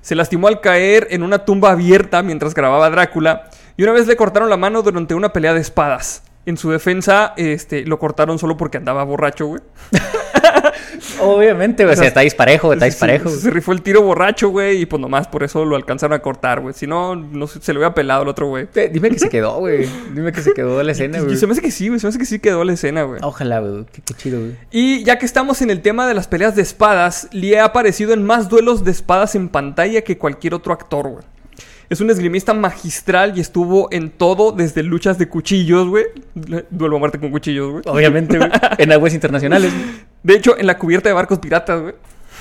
Se lastimó al caer en una tumba abierta mientras grababa Drácula y una vez le cortaron la mano durante una pelea de espadas. En su defensa, este, lo cortaron solo porque andaba borracho, güey. Obviamente, güey. O sea, está disparejo, está disparejo. Se, se rifó el tiro borracho, güey, y pues nomás por eso lo alcanzaron a cortar, güey. Si no, no se, se le hubiera pelado el otro, güey. Dime que se quedó, güey. Dime que se quedó la escena, güey. se me hace que sí, güey. Se me hace que sí quedó la escena, güey. Ojalá, güey. Qué, qué chido, güey. Y ya que estamos en el tema de las peleas de espadas, Lee ha aparecido en más duelos de espadas en pantalla que cualquier otro actor, güey. Es un esgrimista magistral y estuvo en todo, desde luchas de cuchillos, güey. Duelo a muerte con cuchillos, güey. Obviamente, güey. En aguas internacionales. De hecho, en la cubierta de barcos piratas, güey.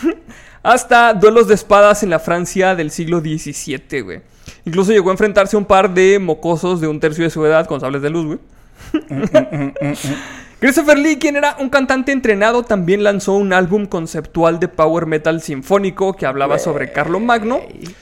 Hasta duelos de espadas en la Francia del siglo XVII, güey. Incluso llegó a enfrentarse a un par de mocosos de un tercio de su edad con sables de luz, güey. Christopher Lee, quien era un cantante entrenado, también lanzó un álbum conceptual de power metal sinfónico que hablaba sobre Carlo Magno.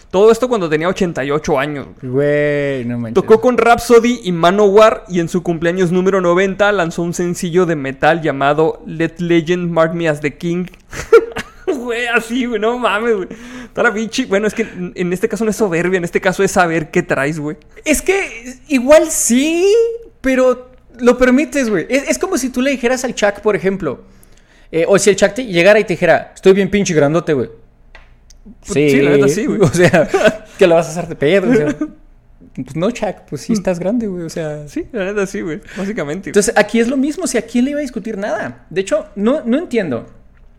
Todo esto cuando tenía 88 años. güey. No manches. Tocó con Rhapsody y Manowar y en su cumpleaños número 90 lanzó un sencillo de metal llamado Let Legend Mark Me as the King. Güey, así, güey, no mames, güey. Toda la pinche. Bueno, es que en en este caso no es soberbia, en este caso es saber qué traes, güey. Es que igual sí, pero lo permites, güey. Es, es como si tú le dijeras al Chuck, por ejemplo. eh, o si el Chuck te llegara y te dijera, estoy bien pinche grandote, güey. Pues sí, la neta sí, güey. O sea, que lo vas a hacer de pedo, o sea. Pues no, Chuck, pues sí estás grande, güey. O sea. Sí, la neta sí, güey. Básicamente. güey. Entonces, aquí es lo mismo, si a quién le iba a discutir nada. De hecho, no, no entiendo.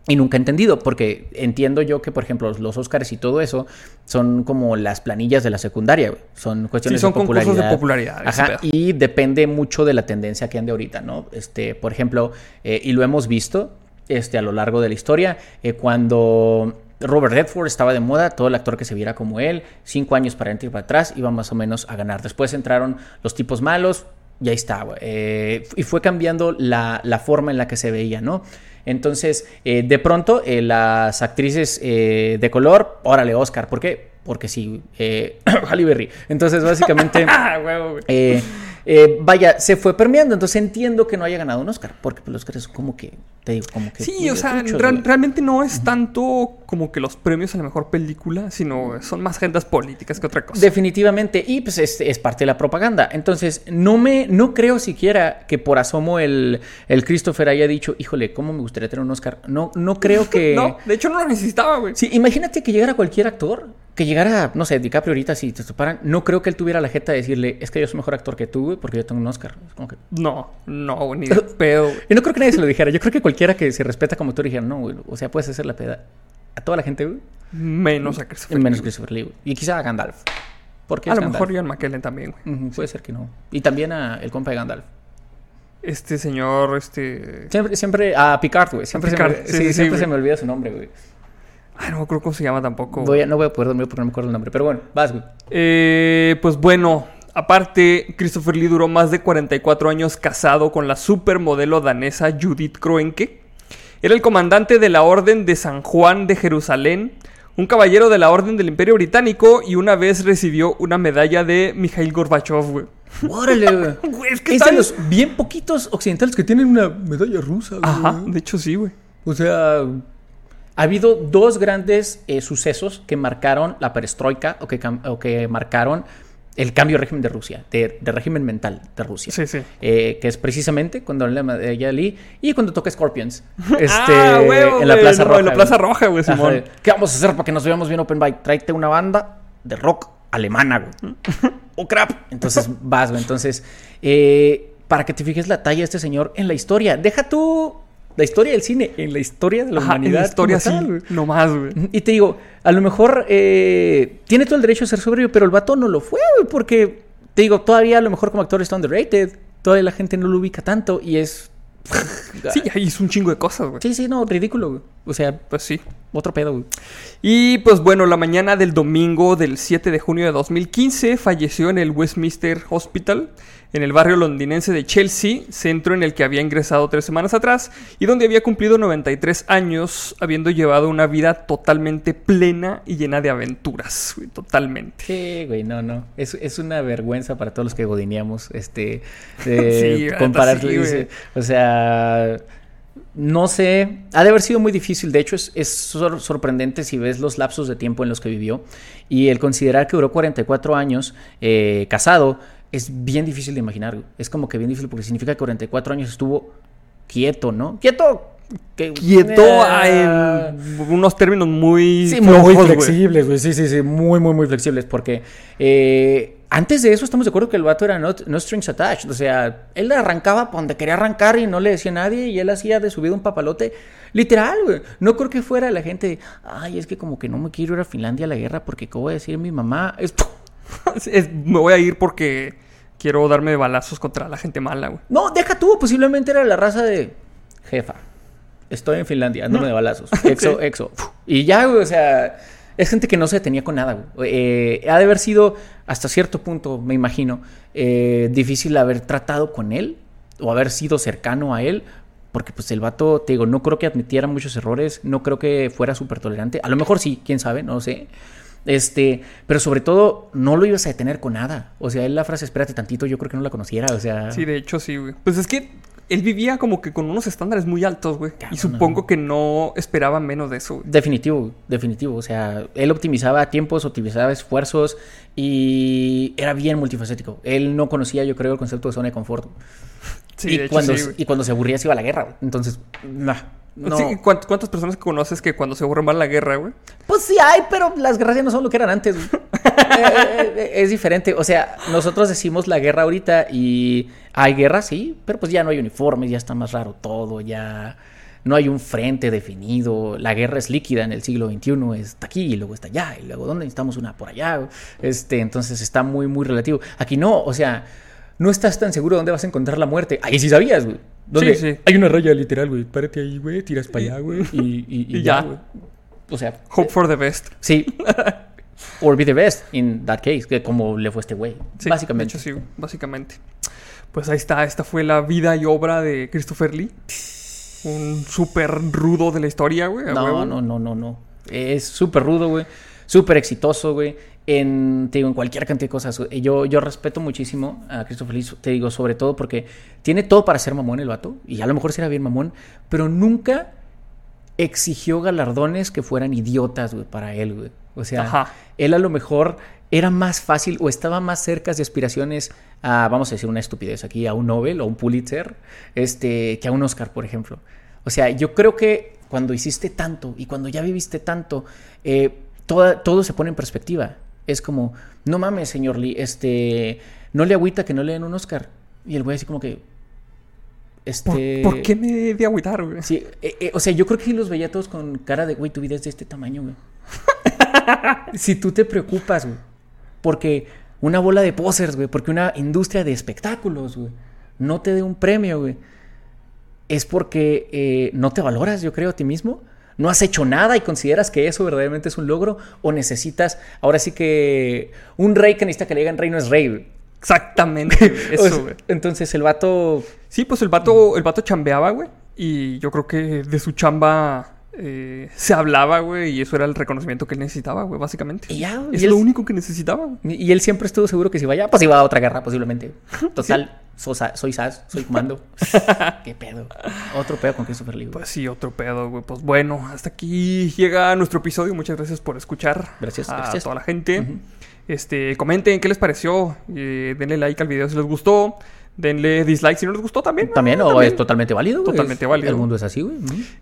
Y nunca he entendido, porque entiendo yo que, por ejemplo, los Oscars y todo eso son como las planillas de la secundaria, güey. Son cuestiones Sí, son de concursos popularidad. de popularidad, ese Ajá, y depende mucho de la tendencia que ande ahorita, ¿no? Este, por ejemplo, eh, y lo hemos visto este, a lo largo de la historia, eh, cuando Robert Redford estaba de moda, todo el actor que se viera como él, cinco años para adelante y para atrás, iba más o menos a ganar. Después entraron los tipos malos, y ahí está, güey. Eh, y fue cambiando la, la forma en la que se veía, ¿no? Entonces, eh, de pronto, eh, las actrices eh, de color, órale, Oscar. ¿Por qué? Porque sí, eh, Halle Berry. Entonces, básicamente, Ah. Eh, vaya, se fue permeando. Entonces, entiendo que no haya ganado un Oscar. Porque pues, los Oscars son como que, te digo, como que... Sí, o sea, real- realmente no es tanto como que los premios a la mejor película, sino son más agendas políticas que otra cosa. Definitivamente, y pues es, es parte de la propaganda. Entonces, no me, no creo siquiera que por asomo el, el Christopher haya dicho, híjole, ¿cómo me gustaría tener un Oscar? No, no creo que. No, de hecho no lo necesitaba, güey. Sí, imagínate que llegara cualquier actor, que llegara, no sé, DiCaprio ahorita, si te toparan, no creo que él tuviera la jeta de decirle, es que yo soy mejor actor que tú, güey, porque yo tengo un Oscar. Es como que- No, no, ni de pedo, güey. Y no creo que nadie se lo dijera. Yo creo que cualquiera que se respeta como tú dijera, no, güey, o sea, puedes hacer la peda a toda la gente, güey, Menos a Christopher menos Lee. Christopher Lee, güey. Y quizá a Gandalf. Porque A lo Gandalf. mejor Ian McKellen también, güey. Puede ser que no. Y también a el compa de Gandalf. Este señor, este... Siempre, siempre, a Picard, güey. Siempre, se, Picard, me, sí, sí, sí, sí, siempre se me olvida su nombre, güey. Ay, no me acuerdo cómo se llama tampoco. Voy a- no voy a poder dormir porque no me acuerdo el nombre. Pero bueno, vas, güey. Eh, pues bueno, aparte, Christopher Lee duró más de 44 años casado con la supermodelo danesa Judith Kroenke. Era el comandante de la Orden de San Juan de Jerusalén, un caballero de la Orden del Imperio Británico y una vez recibió una medalla de Mikhail Gorbachev, güey. Órale, güey. Es que Es de los bien poquitos occidentales que tienen una medalla rusa, güey. Ajá, de hecho sí, güey. O sea, ha habido dos grandes eh, sucesos que marcaron la perestroika o que, o que marcaron el cambio de régimen de Rusia, de, de régimen mental de Rusia. Sí, sí. Eh, que es precisamente cuando la medalla de Lee y cuando toca Scorpions. Este, Ah, huevo, en la Plaza no, Roja. En la. Plaza Roja, güey, Simón. ¿Qué vamos a hacer para que nos veamos bien open bike? Tráete una banda de rock alemana, güey. oh, crap. Entonces vas, güey. Entonces, eh, para que te fijes la talla de este señor en la historia. Deja tú la historia del cine, en la historia de la Ajá, en humanidad. la historia sí, tal, güey. nomás, güey. Y te digo, a lo mejor eh, tiene todo el derecho a ser soberbio, pero el vato no lo fue, güey, porque te digo, todavía a lo mejor como actor está underrated, todavía la gente no lo ubica tanto y es... Sí, ahí hizo un chingo de cosas, güey. Sí, sí, no, ridículo, güey. O sea, Pues sí. otro pedo, güey. Y pues bueno, la mañana del domingo del 7 de junio de 2015 falleció en el Westminster Hospital en el barrio londinense de Chelsea, centro en el que había ingresado tres semanas atrás y donde había cumplido 93 años, habiendo llevado una vida totalmente plena y llena de aventuras, güey, totalmente. Sí, güey, no, no. Es, es una vergüenza para todos los que godineamos, este, Sí, comparar, sí, dice, o sea, no sé, ha de haber sido muy difícil, de hecho es, es sor- sorprendente si ves los lapsos de tiempo en los que vivió y el considerar que duró 44 años eh, casado es bien difícil de imaginar, güey. es como que bien difícil porque significa que 44 años estuvo quieto, ¿no? Quieto. que- Quieto Eh, en unos términos muy Sí, muy flojos, flexibles, güey. Sí, sí, sí, muy, muy, muy flexibles. Porque eh, antes de eso estamos de acuerdo que el vato era no, no strings attached. O sea, él arrancaba por donde quería arrancar y no le decía a nadie y él hacía de su vida un papalote. Literal, güey. No creo que fuera la gente, ay, es que como que no me quiero ir a Finlandia a la guerra porque ¿qué voy a decir mi mamá? Es... Es- me voy a ir porque quiero darme balazos contra la gente mala, güey. No, deja tú, posiblemente era la raza de jefa. Estoy en Finlandia, dándome de balazos. Exo, exo. Y ya, güey, o sea, es gente que no se detenía con nada, güey. Eh, ha de haber sido, hasta cierto punto, me imagino, eh, difícil haber tratado con él o haber sido cercano a él. Porque pues el vato, te digo, no creo que admitiera muchos errores, no creo que fuera súper tolerante. A lo mejor sí, quién sabe, no sé. Este, pero sobre todo, no lo ibas a detener con nada. O sea, él la frase, espérate tantito, yo creo que no la conociera. O sea, Sí, de hecho sí, güey. Pues es que él vivía como que con unos estándares muy altos, güey. Y supongo no. que no esperaba menos de eso, güey. Definitivo, definitivo. O sea, él optimizaba tiempos, optimizaba esfuerzos y era bien multifacético. Él no conocía, yo creo, el concepto de zona de confort. Sí, y, de hecho cuando, sí, y cuando se aburría se iba a la guerra. güey. Entonces, nah, no. Sí, ¿cuánt- ¿Cuántas personas conoces que cuando se aburren van a la guerra, güey? Pues sí hay, pero las guerras ya no son lo que eran antes. güey. Eh, eh, eh, es diferente. O sea, nosotros decimos la guerra ahorita y hay guerra, sí, pero pues ya no hay uniformes, ya está más raro todo, ya no hay un frente definido. La guerra es líquida en el siglo XXI, está aquí y luego está allá, y luego ¿dónde necesitamos una por allá? güey? Este, entonces está muy, muy relativo. Aquí no, o sea, no estás tan seguro dónde vas a encontrar la muerte. Ahí sí sabías, güey. ¿Dónde? Sí, sí. Hay una raya literal, güey. Párate ahí, güey. Tiras para allá, güey. Y, y- y Y ya, ya. güey. O sea, Hope for the best. Sí. Or be the best in that case, que como le fue este güey. Sí, básicamente. De hecho, sí, básicamente. Pues ahí está, esta fue la vida y obra de Christopher Lee. Un súper rudo de la historia, güey. no, no, no, no, no. Es súper rudo, güey. Súper exitoso, güey. En, te digo, en cualquier cantidad de cosas. Yo, yo respeto muchísimo a Christopher Lee, te digo, sobre todo porque tiene todo para ser mamón el vato. Y a lo mejor será bien mamón, pero nunca exigió galardones que fueran idiotas, güey, para él, güey. O sea, Ajá. él a lo mejor era más fácil o estaba más cerca de aspiraciones a, vamos a decir una estupidez aquí, a un Nobel o un Pulitzer, este, que a un Oscar, por ejemplo. O sea, yo creo que cuando hiciste tanto y cuando ya viviste tanto, eh, toda- todo se pone en perspectiva. Es como, no mames, señor Lee, este, no le agüita que no le den un Oscar. Y el güey así como que, ¿Por, este... por qué me he de agüitar, güey? Sí, eh, eh, o sea, yo creo que los veía todos con cara de, güey, tu vida es de este tamaño, güey. si tú te preocupas, güey, porque una bola de posers, güey, porque una industria de espectáculos, güey, no te dé un premio, güey, es porque eh, no te valoras, yo creo, a ti mismo. No has hecho nada y consideras que eso verdaderamente es un logro o necesitas, ahora sí que un rey que necesita que le digan rey no es rey. Exactamente, güey, O sea, eso, güey. entonces el vato Sí, pues el vato, el vato chambeaba, güey. Y yo creo que de su chamba eh, se hablaba, güey. Y eso era el reconocimiento que él necesitaba, güey, básicamente. Y ya, Es y él- lo único que necesitaba, güey. Y él siempre estuvo seguro que si vaya, pues iba a otra guerra, posiblemente. Total, soy SAS, soy comando. Qué pedo. Otro pedo con Christopher Lee. güey. Pues sí, otro pedo, güey. Pues bueno, hasta aquí llega nuestro episodio. Muchas gracias por escuchar. Gracias, a gracias. toda la gente. Este, comenten qué les pareció. eh, denle like al video si les gustó. Denle dislike si no les gustó también. También, o es totalmente válido. güey. Totalmente Es- válido. El mundo es así, güey.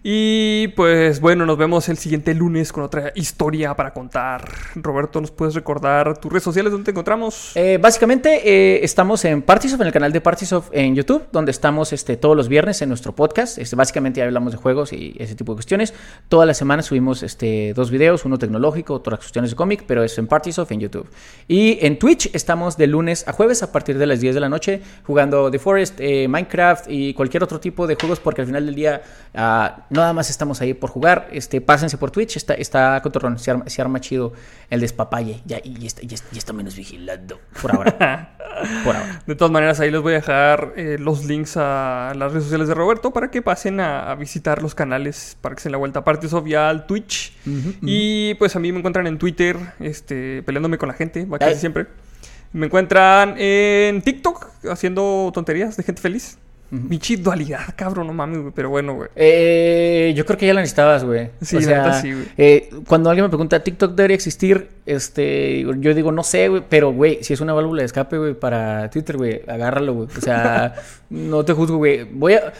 Y pues bueno, nos vemos el siguiente lunes con otra historia para contar. Roberto, ¿nos puedes recordar tus redes sociales donde te encontramos? Eh, básicamente eh, estamos en Partisoft, en el canal de Partisoft en YouTube, donde estamos este, todos los viernes en nuestro podcast. Este, básicamente hablamos de juegos y ese tipo de cuestiones. Toda la semana subimos este, dos videos, uno tecnológico, otras cuestiones de cómic, pero es en Partisoft en YouTube. Y en Twitch estamos de lunes a jueves a partir de las 10 de la noche jugando jugando The Forest, eh, Minecraft y cualquier otro tipo de juegos, porque al final del día ah, nada más estamos ahí por jugar. Este, pásense por Twitch, está, está cotorrón, se arma, se arma chido el despapalle. Ya, y está, ya, está- ya está menos vigilando. Por ahora. por ahora. De todas maneras, ahí les voy a dejar eh, los links a las redes sociales de Roberto para que pasen a, a visitar los canales para que se den la vuelta. Aparte, obvia al Twitch. Y pues a mí me encuentran en Twitter, este, peleándome con la gente, va casi siempre. Me encuentran en TikTok haciendo tonterías de gente feliz. Bichi dualidad, cabrón, no mames, güey. Pero bueno, güey. Eh, yo creo que ya la necesitabas, güey. Sí, o la sea, neta sí, güey. eh, cuando alguien me pregunta, ¿TikTok debería existir? Este, yo digo, no sé, güey, pero, güey, si es una válvula de escape, güey, para Twitter, güey, agárralo, güey. O sea, no te juzgo, güey. Voy a...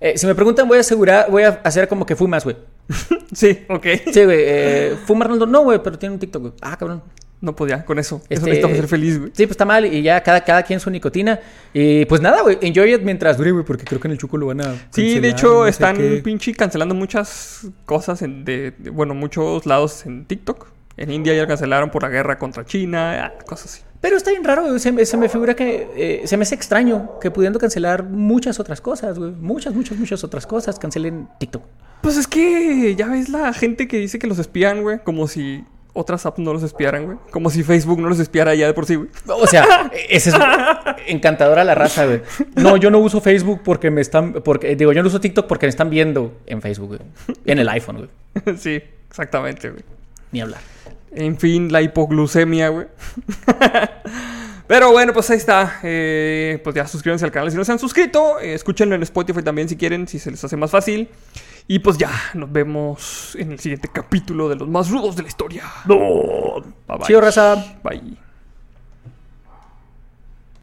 eh, si me preguntan, voy a asegurar, voy a hacer como que fumas, güey. Sí, ok. Sí, güey. Eh, ¿Fuma Arnoldo? No, güey, pero tiene un TikTok, güey. Ah, cabrón. No podía, con eso. Eso Este, necesitamos ser feliz, güey. Sí, pues está mal y ya cada, cada quien su nicotina. Y pues nada, güey, enjoy it mientras dure, güey, porque creo que en el Chuco lo van a. Sí, de cancelar, hecho, no sé están qué. pinche cancelando muchas cosas en, de, de- bueno, muchos lados en TikTok. En India ya cancelaron por la guerra contra China, ah, cosas así. Pero está bien raro, güey. Se, me- se me figura que. eh, se me hace extraño que pudiendo cancelar muchas otras cosas, güey. Muchas, muchas, muchas otras cosas. Cancelen TikTok. Pues es que ya ves la gente que dice que los espían, güey, como si otras apps no los espiaran, güey. Como si Facebook no los espiara ya de por sí, güey. O sea, es encantadora la raza, güey. No, yo no uso Facebook porque me están. porque Digo, yo no uso TikTok porque me están viendo en Facebook, güey. En el iPhone, güey. sí, exactamente, güey. Ni hablar. En fin, la hipoglucemia, güey. Pero bueno, pues ahí está. Eh, pues ya suscríbanse al canal si no se han suscrito. Eh, escúchenlo en Spotify también si quieren, si se les hace más fácil. Y pues ya, nos vemos en el siguiente capítulo de los más rudos de la historia. No. Bye bye. Chido, raza. Bye.